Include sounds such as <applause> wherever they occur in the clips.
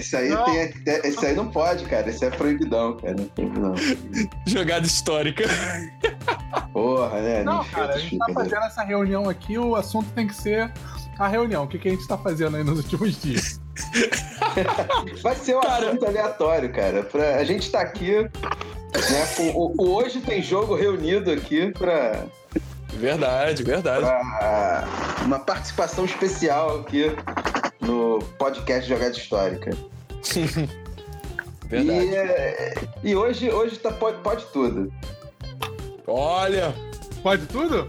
esse aí, Não. tem, esse aí não pode, cara. Esse é proibidão, cara. Não. Jogada histórica. <laughs> Porra, né? Não, Nem cara, a gente tá fazendo essa reunião aqui, o assunto tem que ser a reunião. O que, que a gente tá fazendo aí nos últimos dias? <laughs> Vai ser um Cara- assunto aleatório, cara. Pra, a gente tá aqui, né? Com, o, o hoje tem jogo reunido aqui pra, Verdade, verdade. pra uma participação especial aqui no podcast Jogada Histórica. <laughs> Verdade. E, é, e hoje, hoje tá, pode, pode tudo. Olha, Pode tudo?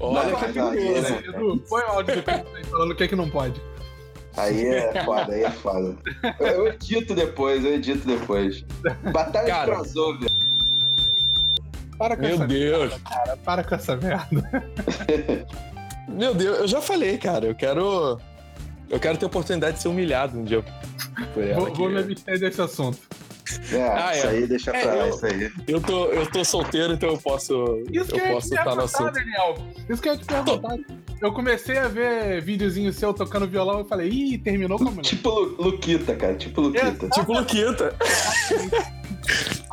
olha Não, que perigoso. não. Edu, põe o áudio aí falando o que, que não pode. Aí é foda, aí é foda. Eu, eu edito depois, eu edito depois. Batalha Cara. de crossover. Para com Meu essa Deus. merda, para com essa merda. Meu Deus, eu já falei, cara. Eu quero. Eu quero ter a oportunidade de ser humilhado um dia por ela. Vou, aqui. vou me abster desse assunto. É, Ah, isso é. aí deixa É, pra lá, eu- isso aí. Eu tô, eu tô solteiro, então eu posso. Isso que eu eu ia posso te estar no assunto. Daniel. Isso que eu te perguntar. Eu comecei a ver videozinho seu tocando violão e falei, ih, terminou com a mulher. Tipo Lu- Luquita, cara. Tipo Luquita. Tipo Luquita.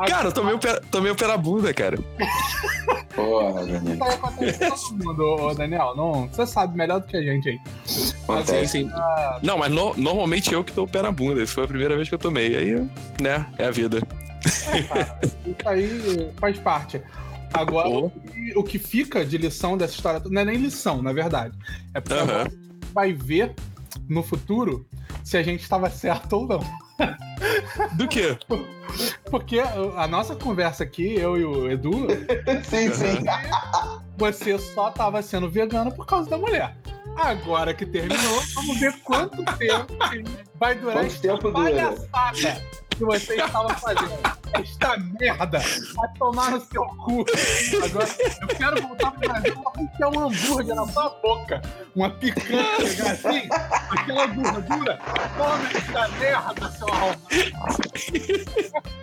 Cara, eu tomei o pé, tomei o pé na bunda, cara. <laughs> Porra, Daniel. Isso aí acontece com todo mundo, ô, Daniel. Não, você sabe melhor do que a gente aí. Acontece. sim. Não, mas no- normalmente eu que tô o pé na bunda. Isso foi a primeira vez que eu tomei. Aí, né, é a vida. Isso aí faz parte. Agora, o que- o que fica de lição dessa história não é nem lição, na verdade. É porque gente vai ver no futuro se a gente estava certo ou não. Do quê? Porque a nossa conversa aqui, eu e o Edu, Sim, sim. você só tava sendo vegano por causa da mulher. Agora que terminou, vamos ver quanto tempo vai durar Quanto essa tempo dura? Que você estava fazendo. Esta merda vai tomar no seu cu. Agora, eu quero voltar pro Brasil pra enfiar um hambúrguer na sua boca. Uma picanha, pegar assim, aquela gordura. Toma esta merda, seu arrombado.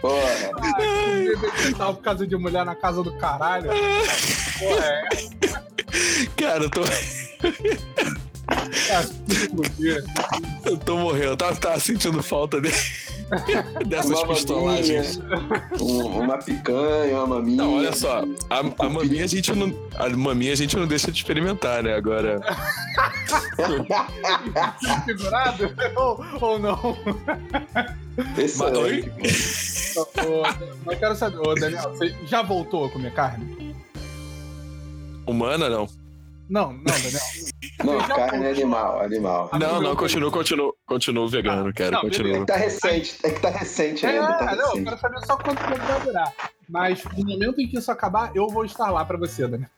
Porra. Ah, por causa de mulher na casa do caralho. Porra, é. Cara, eu tô. Eu tô morrendo. Eu tava, tava sentindo falta de- <laughs> dessas Uma pistolagens. maminha, um- uma picanha, uma maminha. Não, olha só. A, a maminha a gente não. A maminha a gente não deixa de experimentar, né? Agora. <laughs> Figurado? ou, ou não? Ô, Mas eu quero saber, ô Daniel, você já voltou a comer carne? Humana, não. Não, não, Daniel. <laughs> Não, carne é animal, animal. Ah, Não, não, eu- continuo, continuo, continuo vegano, cara. não, É Continuo. que tá recente, é que tá recente É, ainda. Tá não, eu recente. quero saber só quanto tempo vai durar. Mas no momento em que isso acabar, eu vou estar lá pra você, Daniel.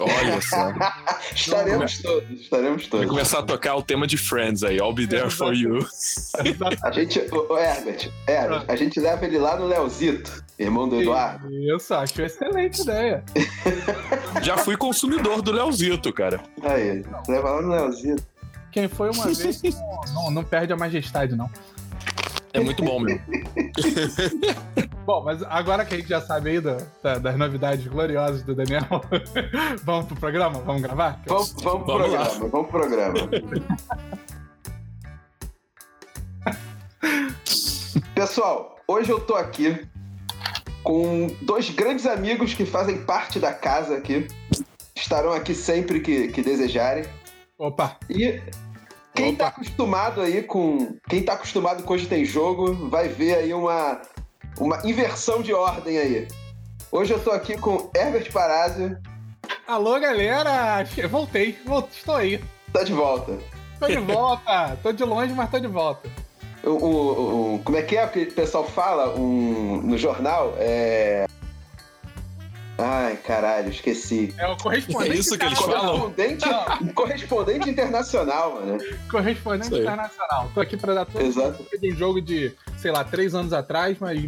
Olha só. <laughs> estaremos todos, estaremos Vai todos. começar a tocar o tema de Friends aí. I'll be there for you. <laughs> A gente, o, o Herbert, Herbert, a gente leva ele lá no Leozito, irmão do Eduardo. Isso, acho excelente ideia. <laughs> Já fui consumidor do Leozito, cara. Aí, leva lá no Leozito. Quem foi uma vez <laughs> não, não, não perde a majestade, não. É muito bom, meu. <laughs> Bom, mas agora que a gente já sabe aí da- da- das novidades gloriosas do Daniel, vamos pro programa? Vamos gravar? Vamos, vamos pro Vamos lá. programa, vamos pro programa. Pessoal, hoje eu tô aqui com dois grandes amigos que fazem parte da casa aqui. Estarão aqui sempre que, que desejarem. Opa, E quem tá acostumado aí com. Quem tá acostumado com Hoje Tem Jogo vai ver aí uma, uma inversão de ordem aí. Hoje eu tô aqui com Herbert Parazzi, alô galera! Voltei, vol- estou aí. tá de volta. Tô de volta. tô de longe, mas tô de volta. O, o- o- como é que é o que o pessoal fala um, no jornal? É. Ai, caralho, esqueci. É o correspondente. É isso que eles falam? Correspondente, correspondente internacional, mano. Correspondente internacional. Tô aqui pra dar todo Exato. de um jogo de, sei lá, três anos atrás, mas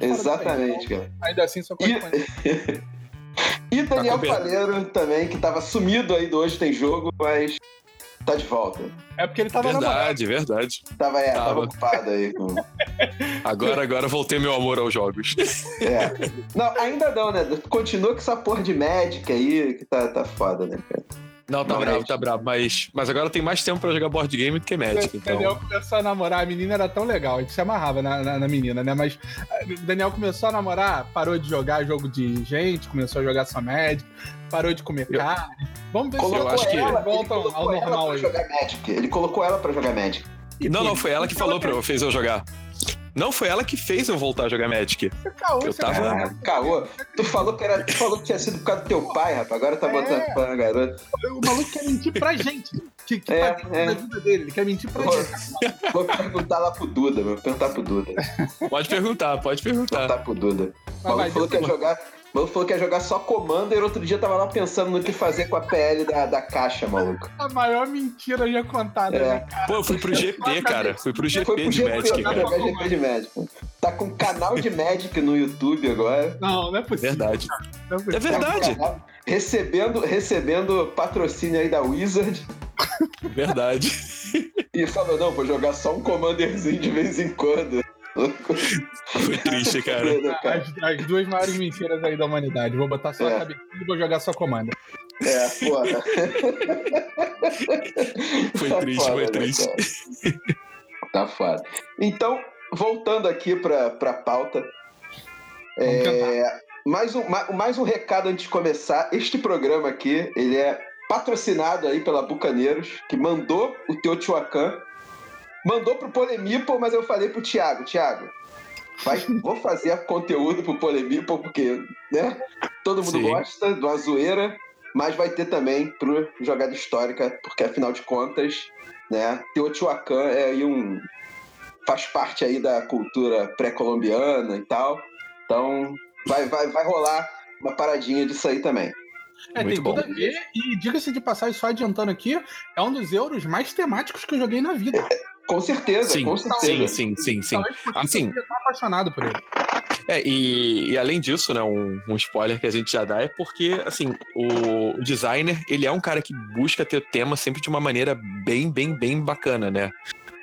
Exatamente, cara. então, ainda assim sou correspondente. <laughs> E Daniel coberto. Faleiro também, que tava sumido aí do Hoje Tem Jogo, mas tá de volta. É porque ele tava. Verdade, verdade. Tava, é, tava Tava. ocupado aí com. <laughs> Agora, agora voltei meu amor aos jogos. É. Não, ainda não, né? Continua com essa porra de médica aí, que tá, tá foda, né, cara? Não, tá Não, bravo, Magic. tá bravo. Mas, mas agora tem mais tempo pra jogar board game do que Magic. O Então... Daniel começou a namorar, a menina era tão legal, a gente se amarrava na, na, na menina, né? Mas ah, o Daniel começou a namorar, parou de jogar jogo de gente, começou a jogar só médico, parou de comer Eu- carne. Vamos ver Colocou acho que- ela, colocou ao ela normal pra aí. jogar Magic. Ele colocou ela pra jogar Magic. Não, não, foi ela que falou pra eu, fez eu jogar. Não, foi ela que fez eu voltar a jogar Magic. Caô, Eu você tava- Ah, caô. Tu falou que era. Tu falou que tinha sido por causa do teu pai, rapaz. Agora tá É. botando culpa na garota. O maluco quer mentir pra gente. Que, que É, é. da vida dele. Ele quer mentir pra Pô, gente. Vou perguntar lá pro Duda, vou perguntar pro Duda. Pode perguntar, pode perguntar. Perguntar pro Duda. O maluco vai, falou que ia jogar. Maluco falou que ia jogar só Commander. Outro dia tava lá pensando no que fazer com a PL da, da caixa, maluco. A maior mentira já contada. É. né? Pô, eu fui pro GP, cara. Fui pro GP Foi pro de GP, Magic, cara. jogar GP de Magic. Tá com um canal de Magic no YouTube agora. Não, não é possível. Verdade. Não é possível. É verdade, Recebendo, recebendo patrocínio aí da Wizard. verdade. E falou, não, vou jogar só um Commanderzinho de vez em quando. <laughs> Foi triste, cara. As, as duas maiores mentiras aí da humanidade. Vou botar só É. a cabecinha e vou jogar só comando. É, foda. <laughs> Foi Tá triste, foda, foi né, triste. cara? Tá foda. Então, voltando aqui pra, pra pauta. É, mais, um, ma- mais um recado antes de começar. Este programa aqui, ele é patrocinado aí pela Bucaneiros, que mandou o Teotihuacan. Mandou pro Polemipo, mas eu falei pro Thiago, Thiago, vai, vou fazer <laughs> conteúdo pro Polemipo, porque, né? Todo mundo Sim. gosta de uma zoeira, mas vai ter também pro Jogada Histórica, porque afinal de contas, né? Teotihuacan é aí um. faz parte aí da cultura pré-colombiana e tal. Então, vai, vai, vai rolar uma paradinha disso aí também. É, Muito tem tudo bom. a ver. E diga-se de passagem, só adiantando aqui, é um dos euros mais temáticos que eu joguei na vida. <laughs> Com certeza, Sim, com sim, certeza. sim, sim, sim. Talvez por isso Assim- eu tô apaixonado por ele. É, e, e além disso, né, um, um spoiler que a gente já dá é porque, assim, o designer, ele é um cara que busca ter o tema sempre de uma maneira bem, bem, bem bacana, né?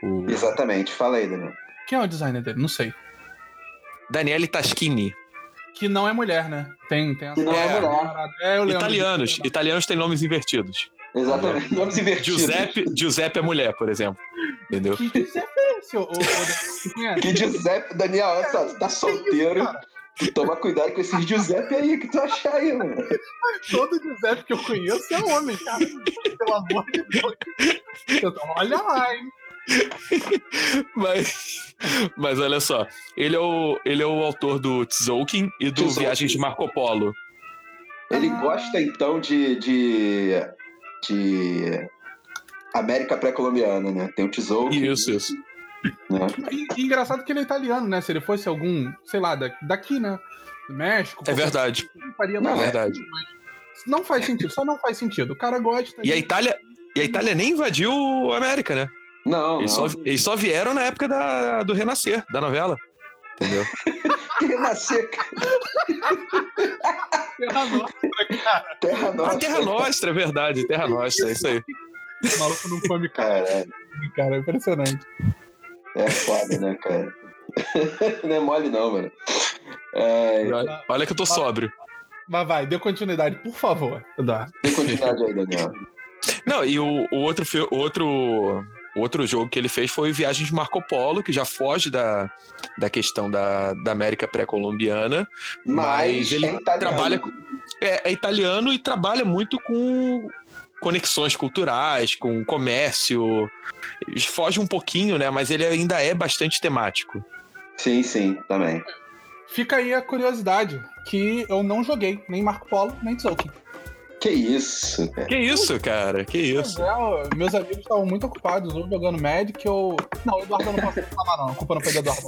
O Exatamente, fala aí, Daniel. Quem é o designer dele? Não sei. Daniele Taschini. Que não é mulher, né? Tem, tem. Que não é mulher. É, eu. Italianos. Italianos têm nomes invertidos. Exatamente. Nomes invertidos. Giuseppe, Giuseppe é mulher, por exemplo. Entendeu? Que Giuseppe é esse? É? Que Giuseppe, Daniel, olha só, tu tá solteiro. cara? Toma cuidado com esses Giuseppe aí que tu achar aí, mano. Todo Giuseppe que eu conheço é homem, cara. Pelo amor de Deus. Então, olha lá, hein? Mas, mas olha só, ele é o, ele é o autor do Tzolk'in e do Tzolk'in. Viagens de Marco Polo. Ele Ah. gosta então de. de. de América pré-colombiana, né? Tem o tesouro. Isso, isso. Né? E, e engraçado que ele é italiano, né? Se ele fosse algum, sei lá, da- daqui, né? Do México. É verdade. não faria Não, É verdade. Não faz sentido, só não faz sentido. O cara gosta. E a Itália, e a Itália nem invadiu a América, né? Não, Eles não. só, eles só vieram na época da, do Renascer, da novela. Entendeu? <laughs> Renascer, Terra Nostra, cara. Terra A Nossa. Terra Nostra, é verdade, Terra Nostra, é isso aí. O maluco não come carne, Caralho, cara. É impressionante. é foda, né, cara? <laughs> não é mole, não, mano. É, Olha que eu tô sóbrio. Mas vai, dê continuidade, por favor, Eduardo. tem continuidade aí, Daniel. Não, e o, o outro, o outro, o outro jogo que ele fez foi Viagens de Marco Polo, que já foge da, da questão da, da América pré-colombiana. Mas, ele é italiano. trabalha é, é italiano e trabalha muito com conexões culturais, com comércio. Foge um pouquinho, né? Mas ele ainda é bastante temático. Sim, sim, também. Fica aí a curiosidade, que eu não joguei nem Marco Polo, nem Tzolk'in. Que isso, cara. Que isso, cara? Que isso? É, ó, meus amigos estavam muito ocupados, ou jogando Magic, ou... Não, o Eduardo eu não posso reclamar não, a culpa não foi do Eduardo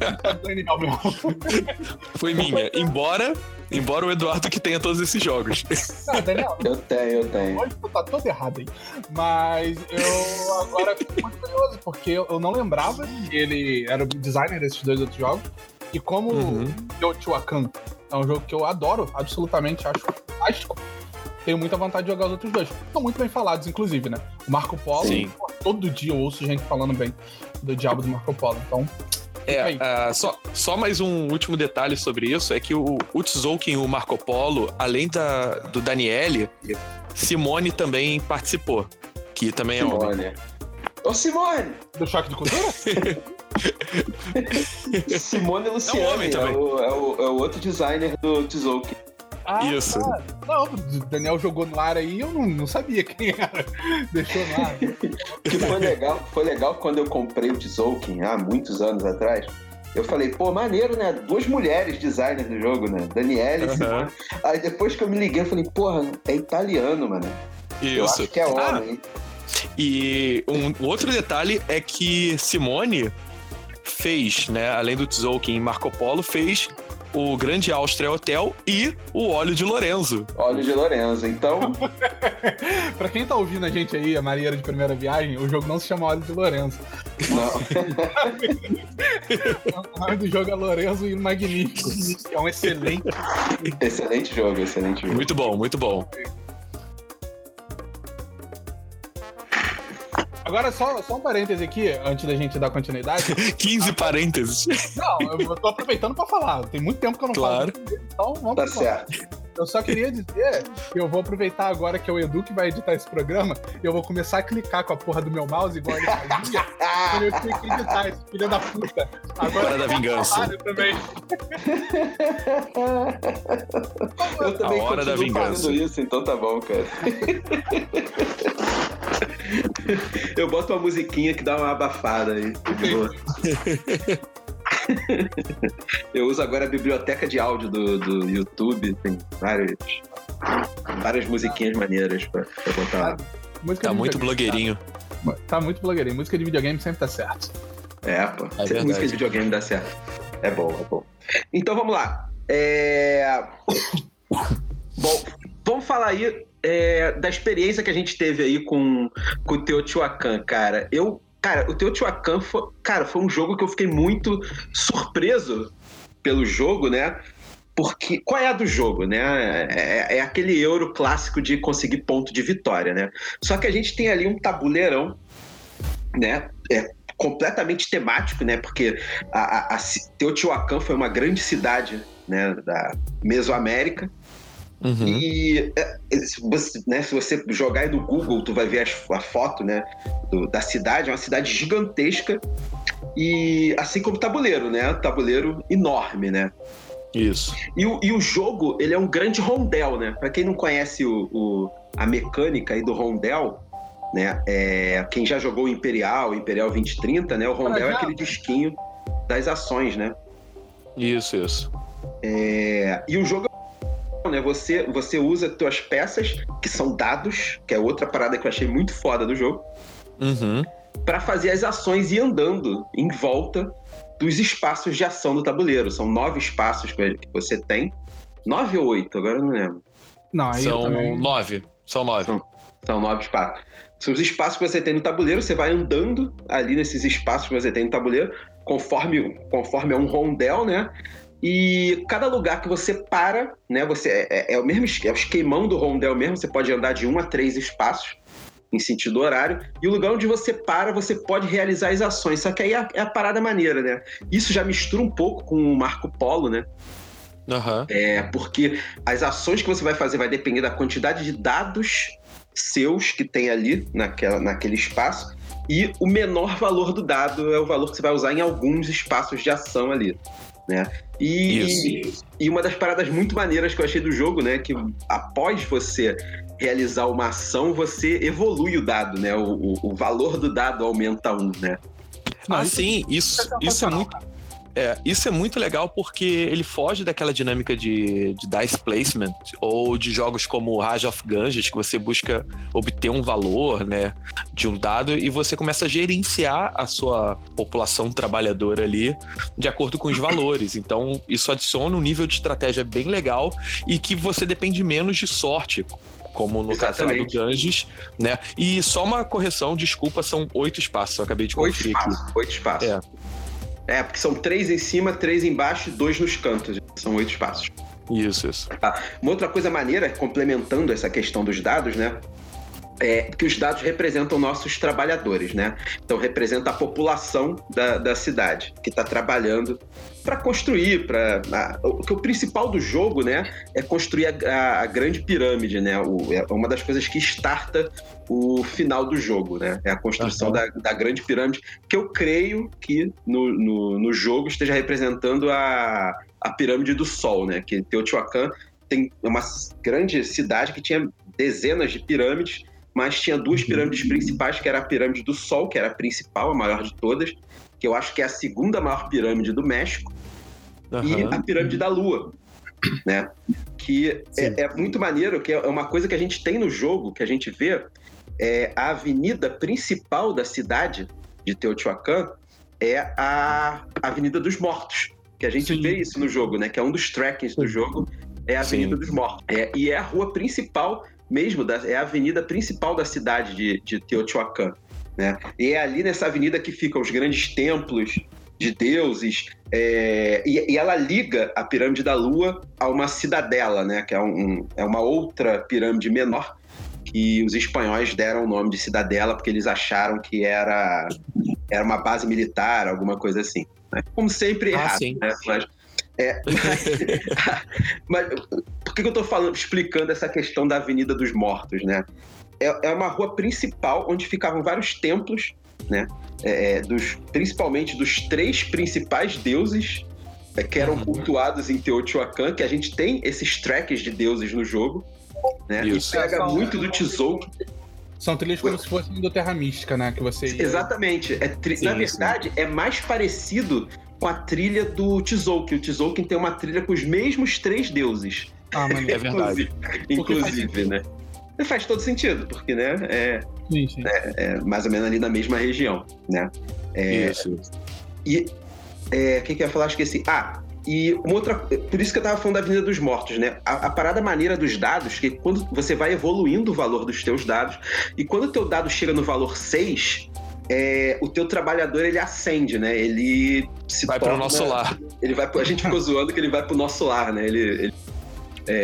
é. <laughs> Foi minha. Embora, embora o Eduardo que tenha todos esses jogos. Não, Daniel, <laughs> Eu tenho, eu tenho. Tu tá todo errado aí. Mas eu agora fico muito curioso, porque eu eu não lembrava que ele era o designer desses dois outros jogos. E como Uhum. Teotihuacan é um jogo que eu adoro, absolutamente, acho fantástico. Tenho muita vontade de jogar os outros dois. São muito bem falados, inclusive, né? O Marco Polo, pô, todo dia eu ouço gente falando bem do diabo do Marco Polo. Então, É, uh, só, só mais um último detalhe sobre isso: é que o, o Tzolk'in e o Marco Polo, além da, do Daniele, Simone também participou. Que também Simone. é homem. Ô, Simone! Do choque de cultura? <laughs> Simone Luciani, é, é, o, é, o, é o outro designer do Tzolk'in. Ah, Isso. Tá. Não, o Daniel jogou no ar aí eu não, não sabia quem era. <laughs> Deixou no ar. que foi legal, foi legal quando eu comprei o Tzolk'in há muitos anos atrás. Eu falei, pô, maneiro, né? Duas mulheres designers do jogo, né? Daniela e uhum. Simone. Aí depois que eu me liguei, eu falei, porra, é italiano, mano. Isso. Eu acho que é homem. Ah, e um outro detalhe é que Simone fez, né, além do Tzolk'in e Marco Polo, fez o Grande Áustria Hotel e o Óleo de Lorenzo. Óleo de Lorenzo, então. <laughs> pra quem tá ouvindo a gente aí, a marinheira de primeira viagem, o jogo não se chama Óleo de Lorenzo. Não. <laughs> o nome do jogo é Lorenzo e Magnífico. É um excelente. Excelente jogo, excelente jogo. Muito bom, muito bom. Agora, só, só um parêntese aqui, antes da gente dar continuidade. <laughs> 15 ah, parênteses. Não, eu tô aproveitando pra falar. Tem muito tempo que eu não claro. falo. Então, vamos Tá certo. Eu só queria dizer que eu vou aproveitar agora que é o Edu que vai editar esse programa e eu vou começar a clicar com a porra do meu mouse igual ele fazia. quando eu tinha que editar esse filho da puta. Agora Hora da vingança. Também. eu <laughs> também a hora da vingança. isso, então tá bom, cara. <laughs> Eu boto uma musiquinha que dá uma abafada aí. <laughs> <laughs> Eu uso agora a biblioteca de áudio do, do YouTube, tem várias, várias musiquinhas maneiras pra, pra botar. Música tá muito blogueirinho. Tá, tá, muito blogueirinho. Música de videogame sempre tá certo. É, pô. É música de videogame dá certo. É bom, é bom. Então vamos lá. É... Bom, vamos falar aí é, da experiência que a gente teve aí com, com o Teotihuacan, cara. Eu, cara, o Teotihuacan foi, cara, foi um jogo que eu fiquei muito surpreso pelo jogo, né? Porque qual é a do jogo, né? É, é, aquele euro clássico de conseguir ponto de vitória, né? Só que a gente tem ali um tabuleirão, né? É completamente temático, né? Porque a, a, a Teotihuacan foi uma grande cidade, né? Da Mesoamérica Uhum. E é, se você, né, se você jogar aí no Google, tu vai ver a foto né, do, da cidade, é uma cidade gigantesca. E assim como o tabuleiro, né? Tabuleiro enorme, né? Isso. E o, e o jogo, ele é um grande rondel, né? Para quem não conhece o, o, a mecânica aí do rondel, né? É, quem já jogou o Imperial, Imperial 2030, né? O rondel é aquele disquinho das ações, né? Isso, isso. É, e o jogo né? Você, você usa tuas peças, que são dados, que é outra parada que eu achei muito foda do jogo, uhum. para fazer as ações e andando em volta dos espaços de ação do tabuleiro. São nove espaços que você tem. Nove ou oito? Agora eu não lembro. Não, aí são também... nove. São nove. São, são nove espaços. São os espaços que você tem no tabuleiro, você vai andando ali nesses espaços que você tem no tabuleiro, conforme, conforme é um rondel, né? E cada lugar que você para, né? Você é, é, é o mesmo é o esquemão do rondel mesmo. Você pode andar de um a três espaços em sentido horário. E o lugar onde você para, você pode realizar as ações. Só que aí é, é a parada maneira, né? Isso já mistura um pouco com o Marco Polo, né? Uhum. É, porque as ações que você vai fazer vai depender da quantidade de dados seus que tem ali naquela, naquele espaço. E o menor valor do dado é o valor que você vai usar em alguns espaços de ação ali né? E, e uma das paradas muito maneiras que eu achei do jogo, né, que após você realizar uma ação, você evolui o dado, né? O, o, o valor do dado aumenta um, né? Ah, sim, isso, isso é muito é, isso é muito legal porque ele foge daquela dinâmica de, de dice placement ou de jogos como Rage of Ganges, que você busca obter um valor né, de um dado e você começa a gerenciar a sua população trabalhadora ali de acordo com os valores. Então, isso adiciona um nível de estratégia bem legal e que você depende menos de sorte como no caso do Ganges, né? E só uma correção, desculpa, são oito espaços, eu acabei de conferir oito espaços, aqui. Oito espaços. É. É, porque são três em cima, três embaixo e dois nos cantos. São oito espaços. Isso, isso. Tá. Uma outra coisa maneira, complementando essa questão dos dados, né? É, que os dados representam nossos trabalhadores, né? Então representa a população da, da cidade que está trabalhando para construir, para o que o principal do jogo, né, é construir a, a grande pirâmide, né? O, é uma das coisas que starta o final do jogo, né? É a construção uhum. da, da, grande pirâmide, que eu creio que no, no, no, jogo esteja representando a, a pirâmide do Sol, né? Que Teotihuacan tem uma grande cidade que tinha dezenas de pirâmides mas tinha duas pirâmides principais, que era a pirâmide do Sol, que era a principal, a maior de todas, que eu acho que é a segunda maior pirâmide do México, uhum. e a pirâmide da Lua, né? Que é, é, muito maneiro, que é uma coisa que a gente tem no jogo, que a gente vê, é a avenida principal da cidade de Teotihuacan é a Avenida dos Mortos, que a gente Sim. vê isso no jogo, né? Que é um dos trackings do jogo, é a Avenida Sim. dos Mortos. É, e é a rua principal mesmo, da, é a avenida principal da cidade de, de Teotihuacan. Né? E é ali nessa avenida que ficam os grandes templos de deuses, é, e, e, ela liga a pirâmide da Lua a uma cidadela, né? que é, um, é uma outra pirâmide menor, que os espanhóis deram o nome de cidadela porque eles acharam que era, era uma base militar, alguma coisa assim. Né? Como sempre, ah, errado. Né? Mas, é, <laughs> mas, por que eu estou falando, explicando essa questão da Avenida dos Mortos, né? É, é uma rua principal onde ficavam vários templos, né? É, é dos, principalmente dos três principais deuses é, que eram uhum. cultuados em Teotihuacan, que a gente tem esses tracks de deuses no jogo, né? Isso. E pega muito do tesouro. São trilhas como se fossem do Terra Mística, né? Que você ia... Exatamente. É tri... sim, Na verdade, sim. é mais parecido com a trilha do Tzolk'in. O Tzolk'in tem uma trilha com os mesmos três deuses. Ah, mas é verdade. Inclusive, né? Faz todo sentido, porque, né, é, sim, sim. É, é, mais ou menos ali na mesma região, né? É, isso. E é, o que, que eu ia falar? Esqueci. Ah, e uma outra. Por isso que eu tava falando da Avenida dos Mortos, né? A, a, parada maneira dos dados, que quando você vai evoluindo o valor dos teus dados, e quando o teu dado chega no valor 6, é, o teu trabalhador ele acende, né? Ele se vai para o nosso lar. Ele vai, a gente ficou <laughs> zoando que ele vai para o nosso lar, né? Ele, ele é,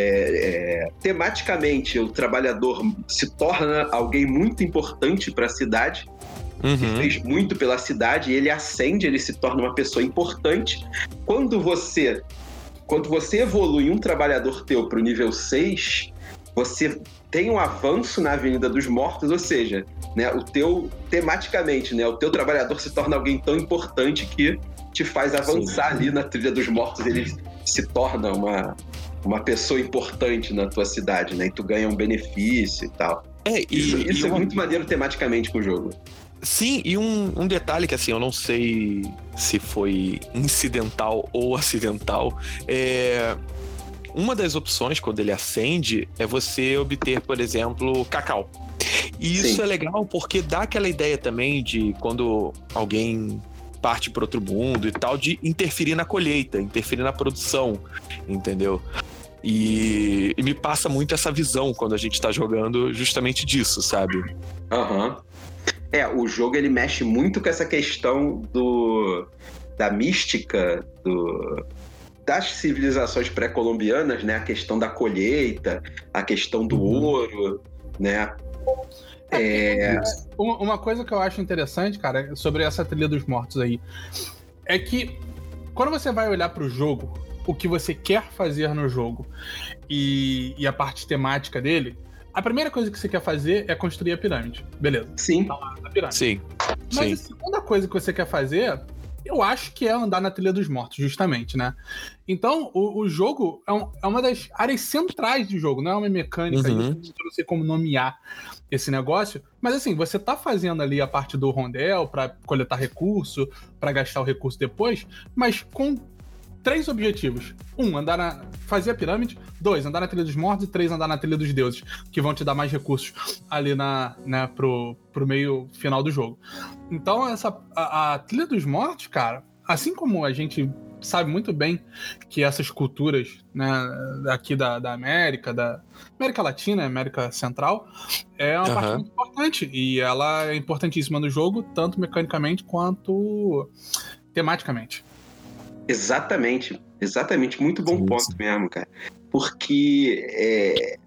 é, tematicamente o trabalhador se torna alguém muito importante para a cidade. Uhum. fez muito pela cidade, ele acende, ele se torna uma pessoa importante. Quando você quando você evolui um trabalhador teu para o nível 6, você tem um avanço na Avenida dos Mortos, ou seja, né, o teu tematicamente, né, o teu trabalhador se torna alguém tão importante que te faz avançar Sim. ali na trilha dos mortos, ele se torna uma uma pessoa importante na tua cidade, né? E tu ganha um benefício e tal. É, e, isso, isso e é uma... muito maneiro tematicamente com o jogo. Sim, e um, um, detalhe que assim, eu não sei se foi incidental ou acidental. É, uma das opções, quando ele acende, é você obter, por exemplo, cacau. E isso Sim. é legal porque dá aquela ideia também de quando alguém parte para outro mundo e tal, de interferir na colheita, interferir na produção, entendeu? E, e me passa muito essa visão quando a gente está jogando justamente disso, sabe? Aham. Uhum. É, o jogo ele mexe muito com essa questão do da mística do das civilizações pré-colombianas, né? A questão da colheita, a questão do uhum. ouro, né? É... é uma coisa que eu acho interessante, cara, sobre essa trilha dos mortos aí, é que quando você vai olhar para o jogo, o que você quer fazer no jogo e, e, a parte temática dele, a primeira coisa que você quer fazer é construir a pirâmide. Beleza. Sim. Tá lá, a pirâmide. Sim. Mas Sim. a segunda coisa que você quer fazer eu acho que é andar na trilha dos mortos, justamente, né? Então, o, o jogo é, um, é, uma das áreas centrais do jogo, não é uma mecânica, uhum. eu não sei como nomear esse negócio, mas assim, você tá fazendo ali a parte do rondel para coletar recurso, para gastar o recurso depois, mas com três objetivos. Um, andar na. fazer a pirâmide. Dois, andar na trilha dos mortos. E três, andar na trilha dos deuses, que vão te dar mais recursos ali na, né, pro, pro meio final do jogo. Então, essa. A, a trilha dos mortos, cara, assim como a gente sabe muito bem que essas culturas, né, aqui da, da América, da América Latina, América Central, é uma uhum. parte muito importante. E ela é importantíssima no jogo, tanto mecanicamente quanto tematicamente. Exatamente, exatamente. Muito bom sim, ponto mesmo, cara. Porque é,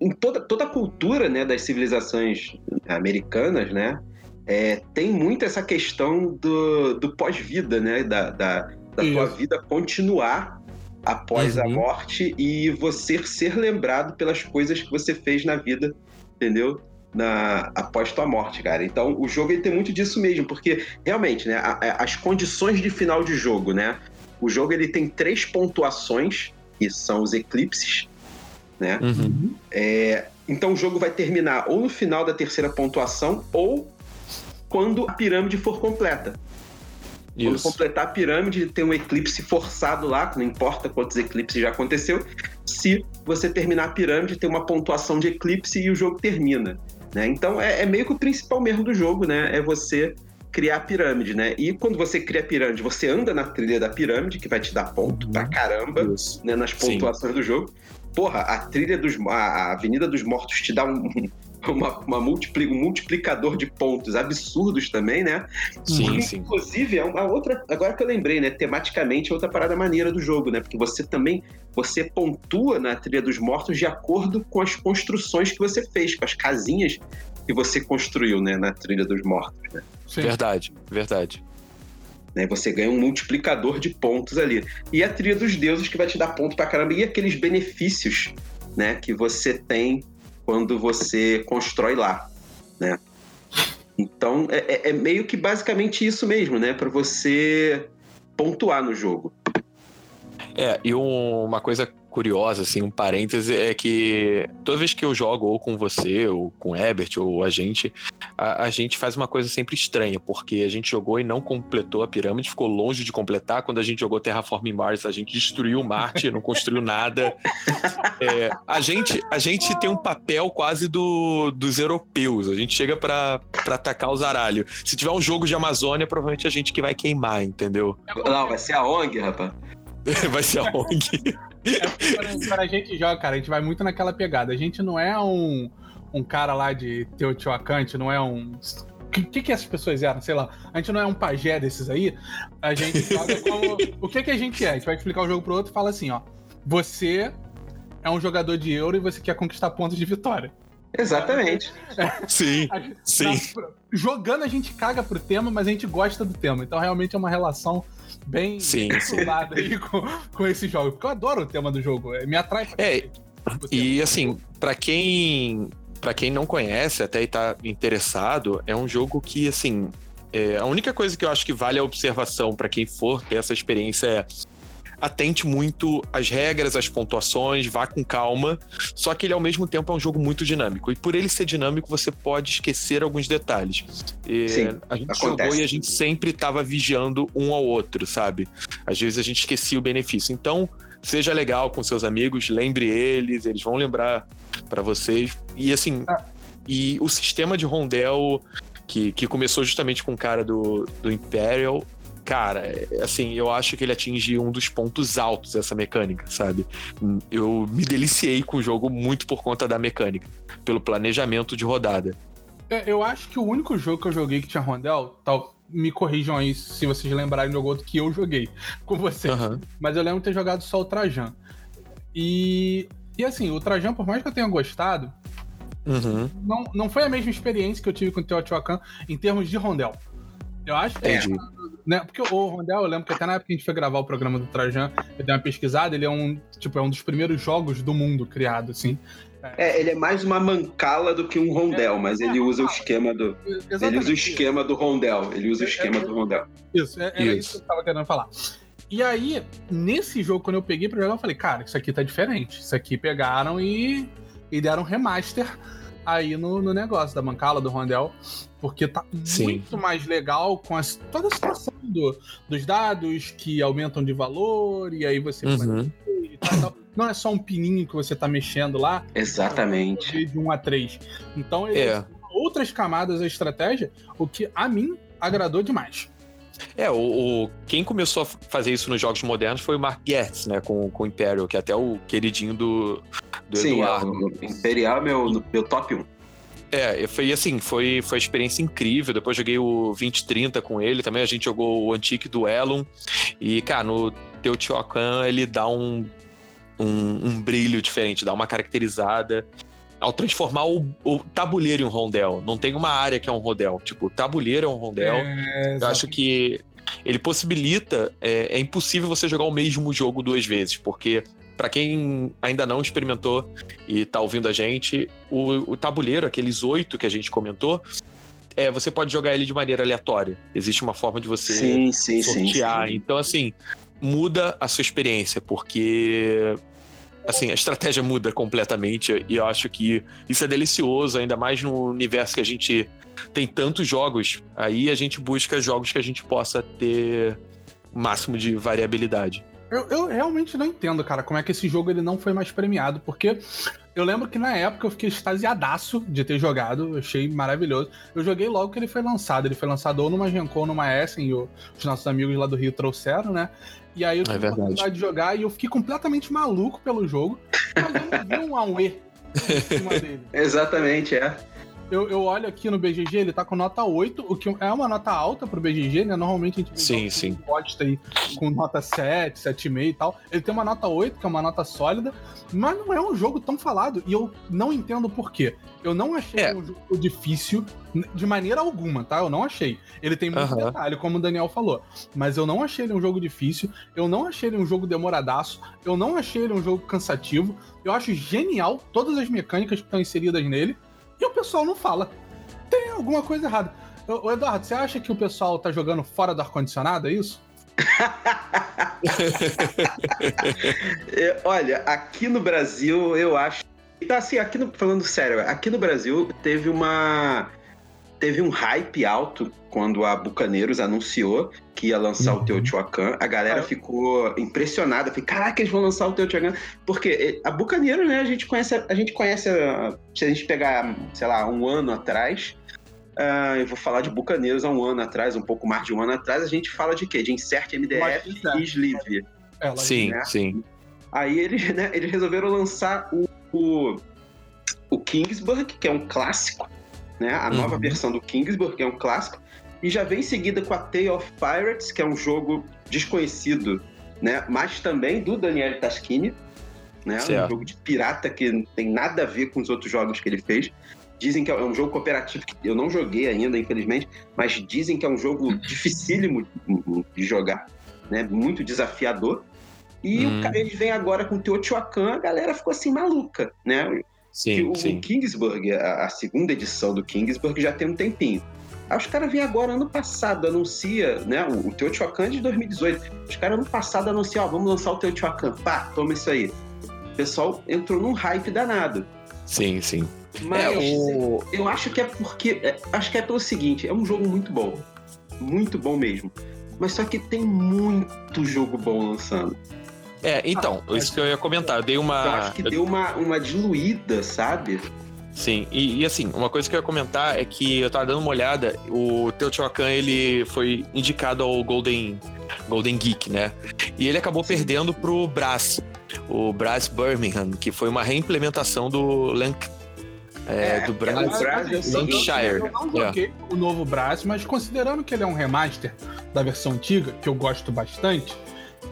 em toda, toda a cultura né, das civilizações americanas, né, é, tem muito essa questão do, do pós-vida, né, da, da, da tua vida continuar após uhum. a morte e você ser lembrado pelas coisas que você fez na vida, entendeu? Na, após tua morte, cara. Então, o jogo ele tem muito disso mesmo, porque realmente, né, a, a, as condições de final de jogo, né? O jogo ele tem três pontuações, que são os eclipses, né? Uhum. É, então o jogo vai terminar ou no final da terceira pontuação ou quando a pirâmide for completa. Isso. Quando completar a pirâmide, tem um eclipse forçado lá, não importa quantos eclipses já aconteceu. Se você terminar a pirâmide, tem uma pontuação de eclipse e o jogo termina. Né? Então é, é meio que o principal erro do jogo, né? É você criar a pirâmide, né? E quando você cria a pirâmide, você anda na trilha da pirâmide, que vai te dar ponto uhum. pra caramba, né? Nas pontuações Sim. do jogo. Porra, a trilha dos. A Avenida dos Mortos te dá um, <laughs> uma, uma multipli, um multiplicador de pontos absurdos também, né? Sim, Porque, sim. Inclusive, é uma outra. Agora que eu lembrei, né? Tematicamente, é outra parada maneira do jogo, né? Porque você também você pontua na trilha dos mortos de acordo com as construções que você fez, com as casinhas que você construiu, né? Na trilha dos mortos, né? Sim. Verdade, verdade. Né, você ganha um multiplicador de pontos ali. E a trilha dos deuses que vai te dar ponto pra caramba. E aqueles benefícios né, que você tem quando você constrói lá, né? Então é, é, é meio que basicamente isso mesmo, né? Para você pontuar no jogo. É, e um, uma coisa curiosa, assim, um parêntese, é que toda vez que eu jogo ou com você, ou com o Herbert, ou a gente, a, a, gente faz uma coisa sempre estranha, porque a gente jogou e não completou a pirâmide, ficou longe de completar. Quando a gente jogou Terraforming Mars, a gente destruiu Marte, não construiu nada. É, a, gente, a gente tem um papel quase do, dos europeus, a gente chega para atacar os aralhos. Se tiver um jogo de Amazônia, provavelmente a gente que vai queimar, entendeu? Não, vai ser a ONG, rapaz. <laughs> vai ser a ONG. É, quando a gente joga, cara, a gente vai muito naquela pegada. A gente não é um, um cara lá de Teotihuacan, a gente não é um. O que, que, que essas pessoas eram? Sei lá. A gente não é um pajé desses aí. A gente <laughs> joga como. o que, que a gente é? A gente vai explicar o jogo pro outro e fala assim: ó. Você é um jogador de euro e você quer conquistar pontos de vitória. Exatamente. sim, sim. Na, jogando a gente caga pro tema, mas a gente gosta do tema. Então realmente é uma relação bem sim, sim. aí com, com esse jogo. Porque eu adoro o tema do jogo. É, me atrai. É, e assim, para quem para quem não conhece, até está interessado, é um jogo que assim, é, a única coisa que eu acho que vale a observação para quem for ter essa experiência é atente muito às regras, às pontuações, vá com calma. Só que ele, ao mesmo tempo, é um jogo muito dinâmico. E por ele ser dinâmico, você pode esquecer alguns detalhes. E Sim, a gente acontece. jogou e a gente sempre estava vigiando um ao outro, sabe? Às vezes a gente esquecia o benefício. Então, seja legal com seus amigos, lembre eles, eles vão lembrar para vocês. E assim, ah. e o sistema de rondel que, que começou justamente com o cara do, do Imperial cara, assim, eu acho que ele atinge um dos pontos altos dessa mecânica, sabe? Eu me deliciei com o jogo muito por conta da mecânica, pelo planejamento de rodada. É, eu acho que o único jogo que eu joguei que tinha rondel, tal, me corrijam aí se vocês lembrarem do outro que eu joguei <laughs> com vocês. Uhum. Mas eu lembro de ter jogado só o Trajan. E, e assim, o Trajan, por mais que eu tenha gostado, uhum. não, não foi a mesma experiência que eu tive com o Teotihuacan em termos de rondel. Eu acho que. É, né, porque o Rondel, eu lembro que até na época que a gente foi gravar o programa do Trajan, eu dei uma pesquisada, ele é um, tipo, é um dos primeiros jogos do mundo criado, assim. É, ele é mais uma mancala do que um rondel, é, mas ele usa o esquema do. Exatamente. Ele usa o esquema do rondel. Ele usa o esquema do rondel. Isso, é, isso. isso que eu tava querendo falar. E aí, nesse jogo, quando eu peguei pra jogar, eu falei, cara, isso aqui tá diferente. Isso aqui pegaram e, e deram remaster aí no, no negócio da mancala, do rondel, porque tá Sim. muito mais legal com as, toda a situação do, dos dados que aumentam de valor, e aí você uhum. Não é só um pininho que você tá mexendo lá. Exatamente. De 1 a 3. Então, é. outras camadas da estratégia, o que a mim agradou demais. É, o, o, quem começou a fazer isso nos jogos modernos foi o Mark Getz, né, com, com o Imperial, que é até o queridinho do, do Sim, Eduardo. o Imperial é meu, meu top 1. É, foi assim, foi, foi uma experiência incrível. Depois joguei o 2030 com ele também. A gente jogou o Antique Duellum. E, cara, no Teotihuacan ele dá um um, um brilho diferente, dá uma caracterizada ao transformar o, o, tabuleiro em um rondel. Não tem uma área que é um rondel. Tipo, o tabuleiro é um rondel. É, eu acho que ele possibilita. É, é, impossível você jogar o mesmo jogo duas vezes, porque. Para quem ainda não experimentou e tá ouvindo a gente, o, o tabuleiro, aqueles oito que a gente comentou, é, você pode jogar ele de maneira aleatória. Existe uma forma de você sim, sim, sortear. Sim, sim. Então, assim, muda a sua experiência, porque assim, a estratégia muda completamente e eu acho que isso é delicioso, ainda mais no universo que a gente tem tantos jogos. Aí a gente busca jogos que a gente possa ter o máximo de variabilidade. Eu, eu, realmente não entendo, cara, como é que esse jogo ele não foi mais premiado, porque eu lembro que na época eu fiquei extasiadaço de ter jogado, achei maravilhoso. Eu joguei logo que ele foi lançado, ele foi lançado ou numa Gen ou numa Essen, e os nossos amigos lá do Rio trouxeram, né? E aí eu tive é a oportunidade de jogar e eu fiquei completamente maluco pelo jogo, mas eu não vi um AUE em cima <laughs> dele. Exatamente, é. Eu, eu olho aqui no BGG, ele tá com nota 8, o que é uma nota alta pro BGG, né? Normalmente a gente sim, sim. pode estar aí com nota 7, 7,5 e tal. Ele tem uma nota 8, que é uma nota sólida, mas não é um jogo tão falado. E eu não entendo por quê. Eu não achei é. um jogo difícil de maneira alguma, tá? Eu não achei. Ele tem muito uhum. detalhe, como o Daniel falou. Mas eu não achei ele um jogo difícil. Eu não achei ele um jogo demoradaço. Eu não achei ele um jogo cansativo. Eu acho genial todas as mecânicas que estão inseridas nele. E o pessoal não fala. Tem alguma coisa errada. Ô, Eduardo, você acha que o pessoal tá jogando fora do ar-condicionado, é isso? <laughs> É, olha, aqui no Brasil, eu acho. Tá assim, aqui no, falando sério, aqui no Brasil teve uma. Teve um hype alto quando a Bucaneiros anunciou que ia lançar uhum. o Teotihuacan. A galera ah. ficou impressionada. Falei, caraca, eles vão lançar o Teotihuacan. Porque a Bucaneiros, né, a gente conhece, a gente conhece, se a gente pegar, sei lá, um ano atrás, Uh, eu vou falar de Bucaneiros há um ano atrás, um pouco mais de um ano atrás, a gente fala de quê? De Insert MDF e Sleeve. É, sim, né? sim. Aí eles, né, eles resolveram lançar o, o, o, Kingsburg, que é um clássico, né? A uhum. nova versão do Kingsburg, que é um clássico. E já vem em seguida com a Tale of Pirates, que é um jogo desconhecido, né? Mas também do Daniel Taschini, né? Certo. Um jogo de pirata que não tem nada a ver com os outros jogos que ele fez. Dizem que é um jogo cooperativo que eu não joguei ainda, infelizmente, mas dizem que é um jogo dificílimo de jogar, né? Muito desafiador. E hum. o cara, ele vem agora com o Teotihuacan, a galera ficou assim maluca, né? Sim, o, sim. o Kingsburg, a, a, segunda edição do Kingsburg já tem um tempinho. Aí os caras vêm agora, ano passado, anuncia, né? O, o Teotihuacan de 2018. Os caras ano passado anunciam, ó, vamos lançar o Teotihuacan. Pá, toma isso aí. O pessoal entrou num hype danado. Sim, sim. Mas é, o... eu acho que é porque. É, acho que é pelo seguinte: é um jogo muito bom. Muito bom mesmo. Mas só que tem muito jogo bom lançando. É, então, ah, isso que eu ia comentar. Eu dei uma. Eu acho que deu uma, uma diluída, sabe? Sim, e, e, assim, uma coisa que eu ia comentar é que eu tava dando uma olhada, o Teotihuacan, ele foi indicado ao Golden, Golden Geek, né? E ele acabou perdendo pro Brass, o Brass Birmingham, que foi uma reimplementação do Lank, é, é, do Brass, Lancashire. Eu não joguei é. o novo Brass, mas considerando que ele é um remaster da versão antiga, que eu gosto bastante,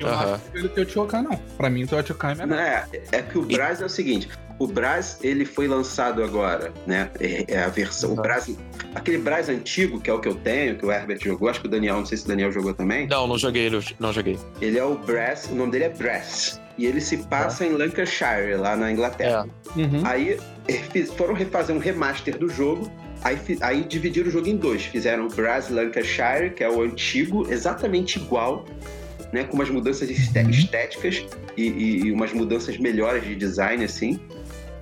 eu uh -huh. acho que ele tem o Teotihuacan, não. Pra mim, o Teotihuacan é melhor. É, é que o Brass é o seguinte: o Brass ele foi lançado agora, né? É, é a versão. Uhum. O Brass, aquele Brass antigo, que é o que eu tenho, que o Herbert jogou, acho que o Daniel, não sei se o Daniel jogou também. Não, não joguei, não joguei. Ele é o Brass, o nome dele é Brass. E ele se passa em Lancashire, lá na Inglaterra. É. Uhum. Aí foram refazer um remaster do jogo. Aí, aí dividiram o jogo em dois. Fizeram o Brass Lancashire, que é o antigo, exatamente igual, né? Com umas mudanças uhum. estéticas e, e, e umas mudanças melhores de design, assim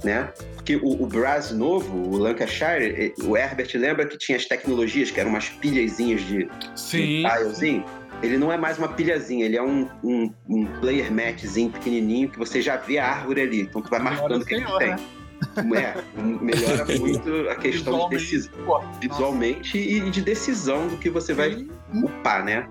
né? Porque o, o Brass novo, o Lancashire, o Herbert lembra que tinha as tecnologias, que eram umas pilhazinhas de, Sim. de Ele não é mais uma pilhazinha, ele é um, um, um, player matzinho pequenininho que você já vê a árvore ali. Então tu vai marcando o que ele tem. Né? É, melhora <laughs> muito a questão de decisão, visualmente e de decisão do que você vai upar, né?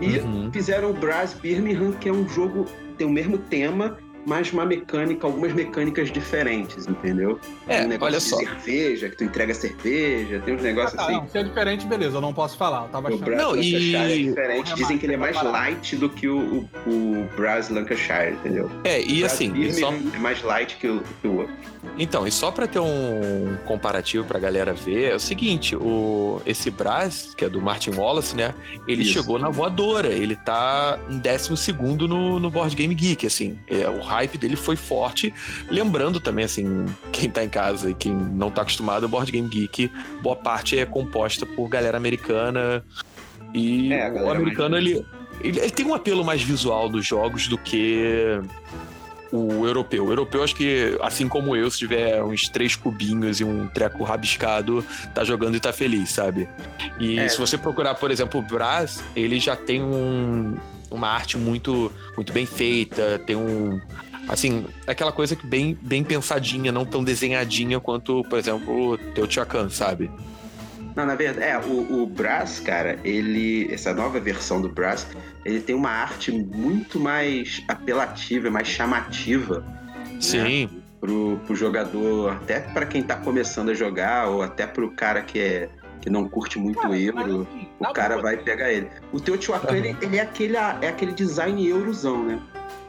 E uhum. fizeram o Brass Birmingham, que é um jogo, tem o mesmo tema, mais uma mecânica, algumas mecânicas diferentes, entendeu? É, tem um negócio olha de só. cerveja, que tu entrega cerveja, tem uns negócios Ah, tá, assim. não, se é diferente, beleza, eu não posso falar. Eu tava O achando. Brass Não, e- é diferente. Dizem que ele é mais Marcos, light do que o, o, o Brass Lancashire, entendeu? É, e Brass assim, e só, é mais light que o, que o outro. então, e só pra ter um comparativo pra galera ver, é o seguinte, o, esse Brás, que é do Martin Wallace, né, ele Isso. chegou na voadora, ele tá em 12 segundo no, no Board Game Geek, assim, é, o hype dele foi forte, lembrando também, assim, quem tá em casa e quem não tá acostumado, o Board Game Geek, boa parte é composta por galera americana, e É, o americano, ele, ele, ele tem um apelo mais visual dos jogos do que o europeu. O europeu, acho que, assim como eu, se tiver uns três cubinhos e um treco rabiscado, tá jogando e tá feliz, sabe? E É. se você procurar, por exemplo, o Brás, ele já tem um, uma arte muito, muito bem feita, tem um. Assim, aquela coisa que bem, bem pensadinha, não tão desenhadinha quanto, por exemplo, o Teotihuacan, sabe? Não, na verdade, é, o, o Brass, cara, ele. Essa nova versão do Brass, ele tem uma arte muito mais apelativa, mais chamativa Sim. pro, pro jogador, até pra quem tá começando a jogar, ou até pro cara que, é, que não curte muito Cara, mas, euro. assim, O na cara boa, vai pegar ele. O Teotihuacan, Aham. ele, ele é, aquele, é aquele design eurozão, né?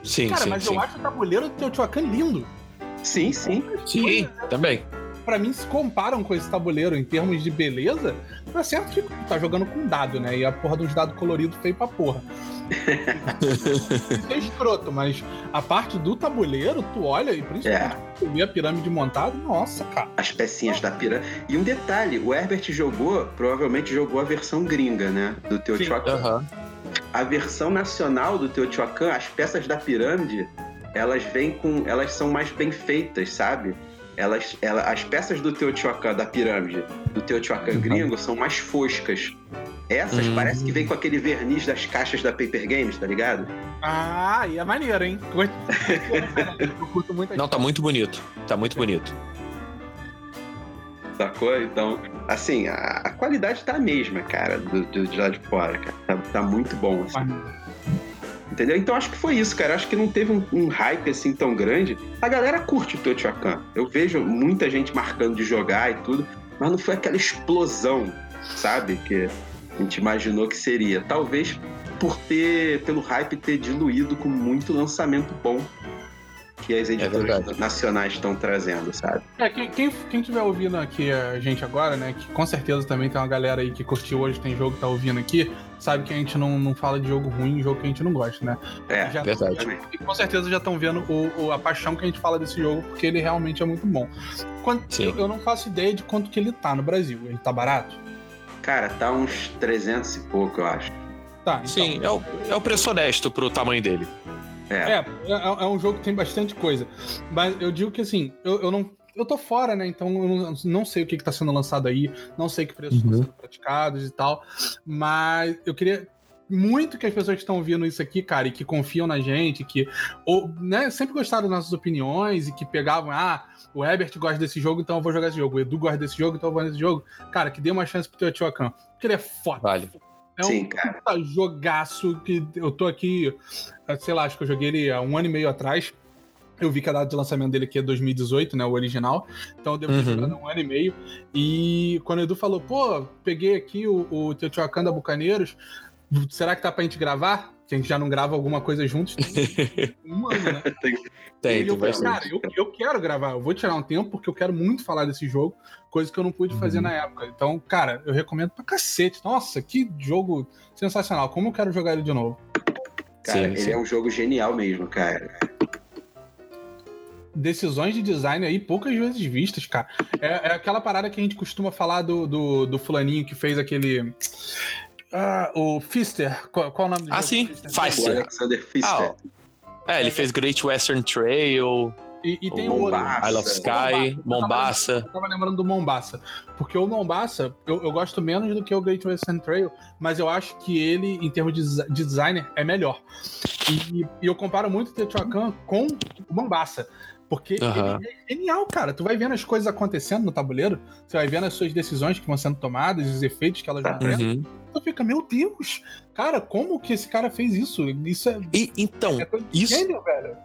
Sim, Cara, sim, mas sim. eu acho o tabuleiro do Teotihuacan lindo. Sim, sim. Sim, também. Pra mim, se comparam com esse tabuleiro em termos de beleza, tá certo que tu tá jogando com dado, né? E a porra dos dados coloridos feio pra porra. Isso é escroto, mas a parte do tabuleiro, tu olha e principalmente É. tu vê a pirâmide montada, nossa, cara. As pecinhas da pirâmide. E um detalhe, o Herbert jogou, provavelmente jogou a versão gringa, né? Do Teotihuacan. Aham. A versão nacional do Teotihuacan, as peças da pirâmide, elas vêm com. Elas são mais bem feitas, sabe? Elas, ela, as peças do Teotihuacan, da pirâmide, do Teotihuacan Uhum. gringo, são mais foscas. Essas Hum. parece que vem com aquele verniz das caixas da Paper Games, tá ligado? Ah, e é maneiro, hein? Curto- <laughs> Eu curto muito Não, tá muito bonito. Tá muito bonito. Sacou? Então, assim, a, a qualidade tá a mesma, cara, do, do, de lá de fora, cara. Tá, tá muito bom, assim. Entendeu? Então acho que foi isso, cara. Acho que não teve um, um hype assim tão grande. A galera curte o Teotihuacan. Eu vejo muita gente marcando de jogar e tudo, mas não foi aquela explosão, sabe? Que a gente imaginou que seria. Talvez por ter, pelo hype ter diluído com muito lançamento bom que as editoras verdade. nacionais estão trazendo, sabe? É, quem, quem, quem tiver ouvindo aqui a gente agora, né? Que com certeza também tem uma galera aí que curtiu hoje, tem jogo que tá ouvindo aqui, sabe que a gente não, não fala de jogo ruim, jogo que a gente não gosta, né? É, Já- Verdade. E com certeza já estão vendo o, o- a paixão que a gente fala desse jogo, porque ele realmente é muito bom. Quanto- Sim. eu, eu não faço ideia de quanto que ele tá no Brasil. Ele tá barato? Cara, tá uns 300 e pouco, eu acho. Tá, então. Sim, é o, é o preço honesto pro tamanho dele. É. É, é, é um jogo que tem bastante coisa. Mas eu digo que assim, eu, eu não. Eu tô fora, né? Então eu não, não sei o que, que tá sendo lançado aí, não sei que preços estão Uhum. sendo praticados e tal. Mas eu queria muito que as pessoas que estão ouvindo isso aqui, cara, e que confiam na gente, que ou, né, sempre gostaram das nossas opiniões e que pegavam, ah, o Herbert gosta desse jogo, então eu vou jogar esse jogo. O Edu gosta desse jogo, então eu vou nesse jogo. Cara, que dê uma chance pro Teotihuacan. Porque ele é foda. Vale. É Sim, um cara. jogaço que eu tô aqui, sei lá, acho que eu joguei ele há um ano e meio atrás. Eu vi que a data de lançamento dele aqui é 2018, né? O original. Então eu devo ter Uhum. jogado um ano e meio. E quando o Edu falou, pô, peguei aqui o, o Teotihuacan da Bucaneiros, será que tá pra gente gravar? Que a gente já não grava alguma coisa juntos. Tem <laughs> um ano, né? Tem, e tem eu falei, cara, eu, eu quero gravar, eu vou tirar um tempo porque eu quero muito falar desse jogo, coisa que eu não pude fazer Uhum. na época. Então, cara, eu recomendo pra cacete. Nossa, que jogo sensacional. Como eu quero jogar ele de novo. Cara, Sim, ele sim. é um jogo genial mesmo, cara. Decisões de design aí poucas vezes vistas, cara. É, é aquela parada que a gente costuma falar do, do, do fulaninho que fez aquele. Ah, o Fister. Qual, qual o nome do Ah, jogo? sim. Fister. Sim. Alexander Pfister. É, ele fez Great Western Trail, E, e tem o outro. Isle of Sky, Mombasa. Eu tava lembrando do Mombasa. Porque o Mombasa, eu, eu gosto menos do que o Great Western Trail, mas eu acho que ele, em termos de, de designer, é melhor. E, e eu comparo muito o Teotihuacan com o Mombasa. Porque Aham. ele é genial, cara. Tu vai vendo as coisas acontecendo no tabuleiro, você vai vendo as suas decisões que vão sendo tomadas, os efeitos que elas vão tendo. Uhum. Tu fica, meu Deus, cara, como que esse cara fez isso? Isso é, E então, é isso- gênio, velho.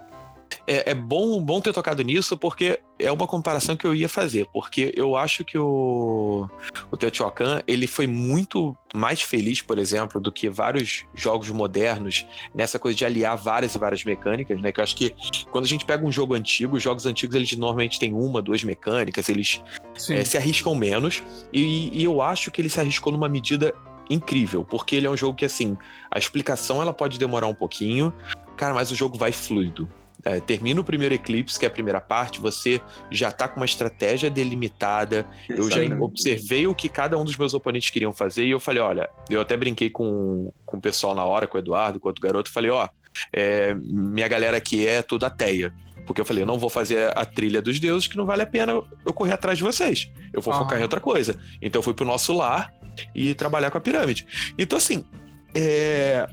É, é, bom, bom ter tocado nisso, porque é uma comparação que eu ia fazer. Porque eu acho que o, o Teotihuacan, ele foi muito mais feliz, por exemplo, do que vários jogos modernos, nessa coisa de aliar várias e várias mecânicas, né? Que eu acho que quando a gente pega um jogo antigo, os jogos antigos, eles normalmente têm uma, duas mecânicas, eles é, se arriscam menos. E, e eu acho que ele se arriscou numa medida incrível, porque ele é um jogo que, assim, a explicação ela pode demorar um pouquinho, cara, mas o jogo vai fluido. É, termina o primeiro eclipse, que é a primeira parte, você já tá com uma estratégia delimitada. Eu já observei o que cada um dos meus oponentes queriam fazer e eu falei: olha, eu até brinquei com, com o pessoal na hora, com o Eduardo, com outro garoto, falei: ó, é, minha galera aqui é toda teia. Porque eu falei, eu não vou fazer a trilha dos deuses, que não vale a pena eu correr atrás de vocês. Eu vou focar em outra coisa. Então eu fui pro nosso lar e trabalhar com a pirâmide. Então, assim, é,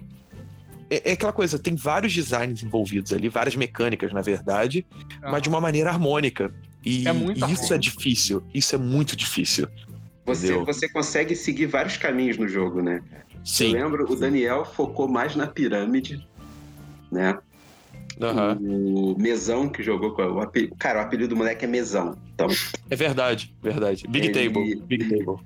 é, é, aquela coisa, tem vários designs envolvidos ali, várias mecânicas, na verdade, ah. mas de uma maneira harmônica. E, é e isso é difícil. Isso é muito difícil. Você, você consegue seguir vários caminhos no jogo, né? Sim. Eu lembro, o Daniel focou mais na pirâmide, né? Uhum. O Mesão que jogou com o apelido. Cara, o apelido do moleque é Mesão. Então... É verdade, verdade. Big ele... Table. Big <laughs> Table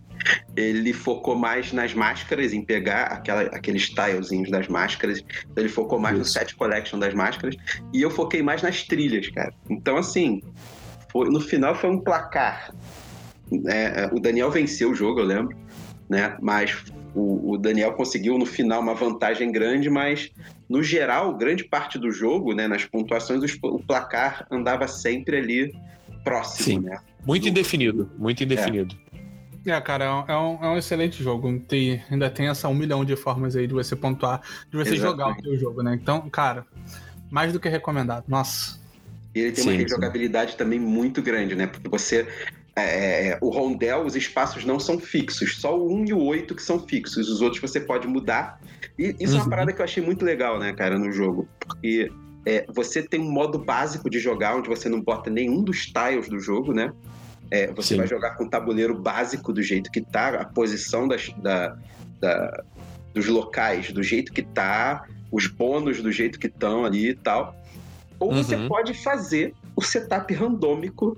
ele focou mais nas máscaras, em pegar aquela, aqueles tilezinhos das máscaras. Então ele focou mais Isso. no set collection das máscaras. E eu foquei mais nas trilhas, cara. Então, assim, foi, no final foi um placar. É, o Daniel venceu o jogo, eu lembro, né? Mas o, o, Daniel conseguiu no final uma vantagem grande, mas no geral, grande parte do jogo, né, nas pontuações, o, placar andava sempre ali próximo, Sim. né? Muito indefinido, muito indefinido. É. É, cara, é um, é um excelente jogo. Tem, ainda tem essa um milhão de formas aí de você pontuar, de você Exatamente. jogar o seu jogo, né? Então, cara, mais do que recomendado. Nossa. E ele tem sim, uma rejogabilidade também muito grande, né? Porque você. É, é, o rondel, os espaços não são fixos, só o 1 e o 8 que são fixos, os outros você pode mudar. E isso uhum. é uma uhum. parada que eu achei muito legal, né, cara, no jogo. Porque é, você tem um modo básico de jogar, onde você não bota nenhum dos tiles do jogo, né? É, você Sim. vai jogar com o tabuleiro básico do jeito que tá, a posição das, da, da, dos locais do jeito que tá, os bônus do jeito que estão ali e tal. Ou uhum. você pode fazer o setup randômico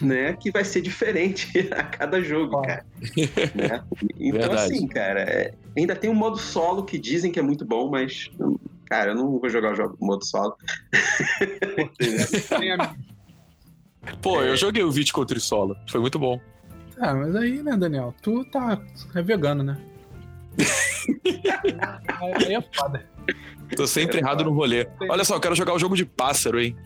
né, que vai ser diferente <laughs> a cada jogo, cara. né? <laughs> Então, Verdade. assim, cara, é, ainda tem um modo solo que dizem que é muito bom, mas, cara, eu não vou jogar o jogo modo solo. <laughs> Pô, é... eu joguei o Viticulture solo. Foi muito bom. Ah, mas aí, né, Daniel? Tu tá. É vegano, né? aí é foda. Tô sempre é errado no rolê. Olha só, eu quero jogar o jogo de pássaro, hein?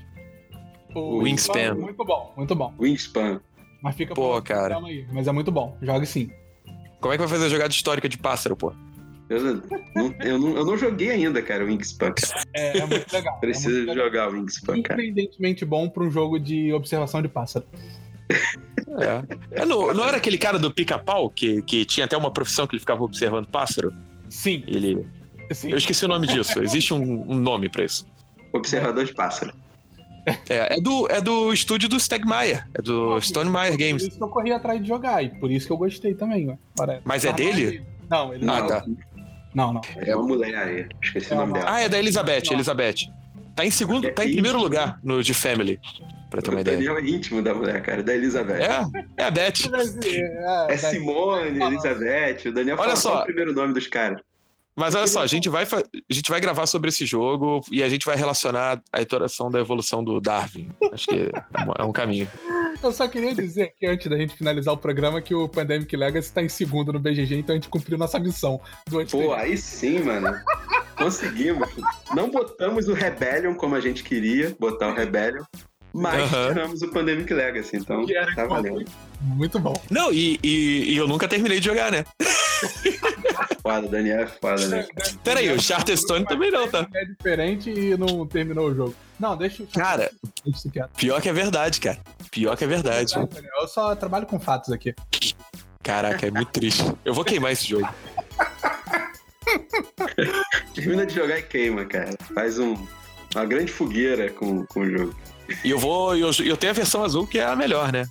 O Wingspan. Muito bom, muito bom. Wingspan. Mas fica pô, cara. Aí, mas é muito bom. Jogue sim. Como é que vai fazer a jogada histórica de pássaro, pô? Eu não, eu não, eu não joguei ainda, cara, o Wingspan. É, é muito legal. Preciso é muito jogar o Wingspan, cara. Surpreendentemente bom pra um jogo de observação de pássaro. É. é no, não era aquele cara do pica-pau que, que tinha até uma profissão que ele ficava observando pássaro? Sim. Ele. Sim. Eu esqueci o nome disso. Existe um, um nome pra isso. Observador de pássaro. É, é do, é do estúdio do Stegmaier, é do Stone Meyer Games. Por isso que eu corri atrás de jogar, e por isso que eu gostei também, Mas é dele? Não, ele não. Ah, tá. Não, não. É uma mulher aí. Esqueci é o nome dela. Ah, é da Elizabeth, não. Elizabeth. Tá em segundo, tá em primeiro lugar no de Family. Pra ter uma ideia. Daniel é íntimo da mulher, cara, da Elizabeth. É, é a Beth. É, é Simone, Elizabeth. O Daniel Olha só. o primeiro nome dos caras. Mas olha só, a gente, vai, a gente vai gravar sobre esse jogo e a gente vai relacionar a iteração da evolução do Darwin. Acho que é um caminho. Eu só queria dizer aqui, antes da gente finalizar o programa, que o Pandemic Legacy está em segundo no BGG, então a gente cumpriu nossa missão do Pô, aí sim, mano. Conseguimos. Não botamos o Rebellion como a gente queria, botar o Rebellion. Mas uhum. tiramos o Pandemic Legacy, então tá valendo. Muito bom. Não, e, e, e eu nunca terminei de jogar, né? <laughs> foda, Daniel é foda, né? Peraí, o Charterstone também não, tá? É diferente e não terminou o jogo. Não, deixa o Cara, pior que é verdade, cara. Pior que é verdade. Eu só trabalho com fatos aqui. Caraca, é muito triste. Eu vou queimar esse jogo. Termina de jogar e queima, cara. Faz um, uma grande fogueira com, com o jogo. E eu vou. Eu, eu tenho a versão azul que é a melhor, né?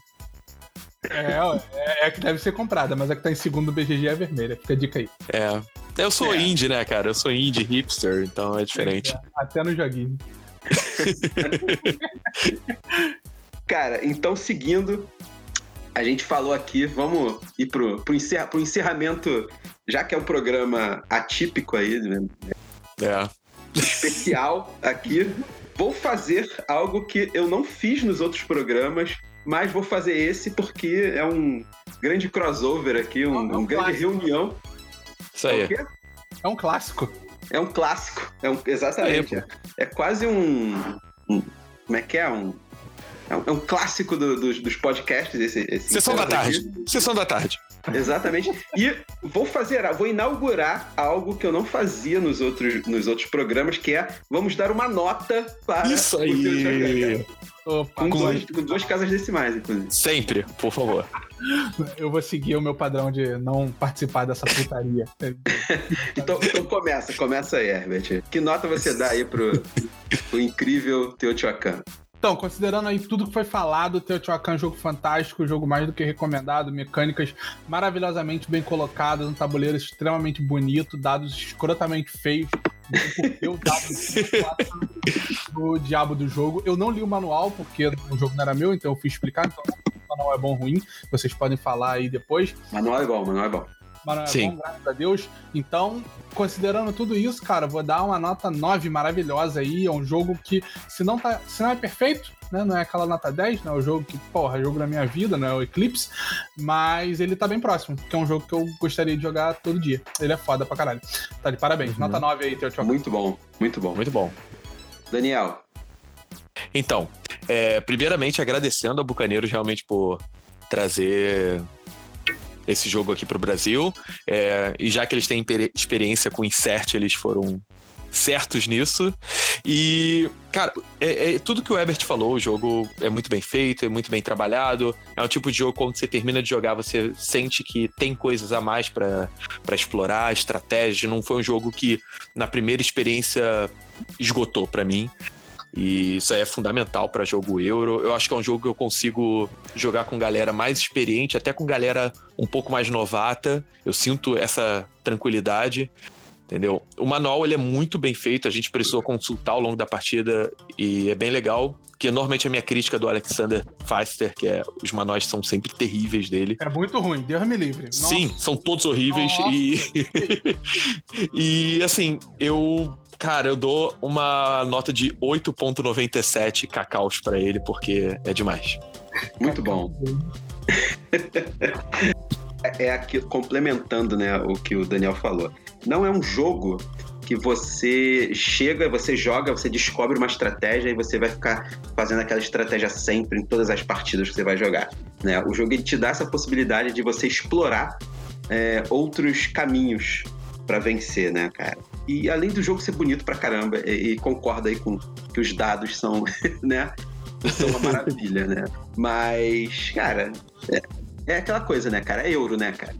É, é, é que deve ser comprada, mas a que tá em segundo BGG é vermelha. Fica a dica aí. É. Eu sou é. indie, né, cara? Eu sou indie hipster, então é diferente. É, até no joguinho. <laughs> Cara, então seguindo, a gente falou aqui, vamos ir pro, pro, encerra, pro encerramento, já que é um programa atípico aí, né? É. Especial aqui. Vou fazer algo que eu não fiz nos outros programas, mas vou fazer esse porque é um grande crossover aqui, um, é um, um grande reunião. Isso aí. É, é um clássico. É um clássico. É um, exatamente. Aí, é, é, quase um, um, Como é que é? Um é um, é um clássico do, do, dos podcasts. Esse, esse Sessão da tarde. Aqui. Sessão da tarde. Exatamente. E vou fazer, vou inaugurar algo que eu não fazia nos outros, nos outros programas, que é vamos dar uma nota para Isso aí. Com, dois, com duas casas decimais, inclusive. Sempre, por favor. Eu vou seguir o meu padrão de não participar dessa putaria. <laughs> então, então, começa, começa aí, Herbert. Que nota você dá aí pro, pro incrível Teotihuacan? Então, considerando aí tudo que foi falado, Teotihuacan é um jogo fantástico, jogo mais do que recomendado, mecânicas maravilhosamente bem colocadas, um tabuleiro extremamente bonito, dados escrotamente feios, porque o dado do diabo do jogo. Eu não li o manual, porque o jogo não era meu, então eu fui explicar, então o manual é bom ou ruim, vocês podem falar aí depois. Manual é bom, manual é bom mas Sim. é bom, graças a Deus. Então, considerando tudo isso, cara, vou dar uma nota 9 maravilhosa aí. É um jogo que, se não, tá, se não é perfeito, né? Não é aquela nota 10, né? O jogo que, porra, é jogo da minha vida, não é o Eclipse. Mas ele tá bem próximo, que é um jogo que eu gostaria de jogar todo dia. Ele é foda pra caralho. Tá de parabéns. Uhum. Nota 9 aí, teu Muito bom, muito bom. Muito bom. Daniel. Então, é, primeiramente agradecendo a Bucaneiros realmente por trazer esse jogo aqui para o Brasil. É, e já que eles têm experiência com Insert, eles foram certos nisso. E, cara, é, é, tudo que o Ebert falou, o jogo é muito bem feito, é muito bem trabalhado. É um tipo de jogo quando você termina de jogar, você sente que tem coisas a mais para explorar, estratégia. Não foi um jogo que, na primeira experiência, esgotou para mim. E isso aí é fundamental para jogo euro. Eu acho que é um jogo que eu consigo jogar com galera mais experiente, até com galera um pouco mais novata. Eu sinto essa tranquilidade. Entendeu? O manual ele é muito bem feito, a gente precisou consultar ao longo da partida e é bem legal. Que normalmente a minha crítica do Alexander Feister, que é os manuais são sempre terríveis dele. É muito ruim, Deus me livre. Nossa. Sim, são todos horríveis Nossa. e <laughs> e assim, eu Cara, eu dou uma nota de 8.97 cacaus para ele, porque é demais. Muito bom. <laughs> é, é aqui complementando, né, o que o Daniel falou. Não é um jogo que você chega, você joga, você descobre uma estratégia e você vai ficar fazendo aquela estratégia sempre em todas as partidas que você vai jogar. Né? O jogo ele te dá essa possibilidade de você explorar é, outros caminhos para vencer, né, cara? E além do jogo ser bonito pra caramba, e, e concorda aí com que os dados são, <laughs> né? São uma maravilha, né? Mas, cara, é, é, aquela coisa, né, cara? É euro, né, cara?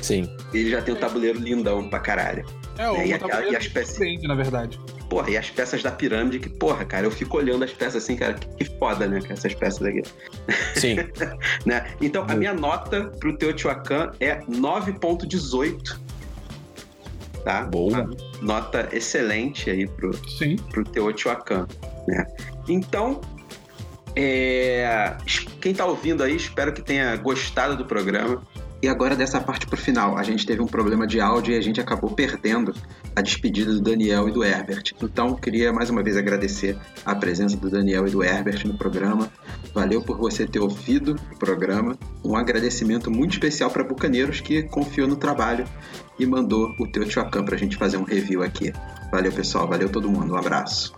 Sim. Ele já tem um tabuleiro lindão pra caralho. É, o né? e, aquela, e as peças. na verdade. Porra, e as peças da pirâmide, que, porra, cara, eu fico olhando as peças assim, cara, que, que foda, né, essas peças aqui. Sim. <laughs> né? Então, a minha nota pro Teotihuacan é 9.18 tá? Boa. nota excelente aí pro, Sim. pro Teotihuacan, né? Então, é... quem tá ouvindo aí, espero que tenha gostado do programa. E agora dessa parte pro final, a gente teve um problema de áudio e a gente acabou perdendo a despedida do Daniel e do Herbert. Então, queria mais uma vez agradecer a presença do Daniel e do Herbert no programa. Valeu por você ter ouvido o programa. Um agradecimento muito especial para Bucaneiros que confiou no trabalho e mandou o teu Teotihuacan para a gente fazer um review aqui. Valeu, pessoal. Valeu todo mundo. Um abraço.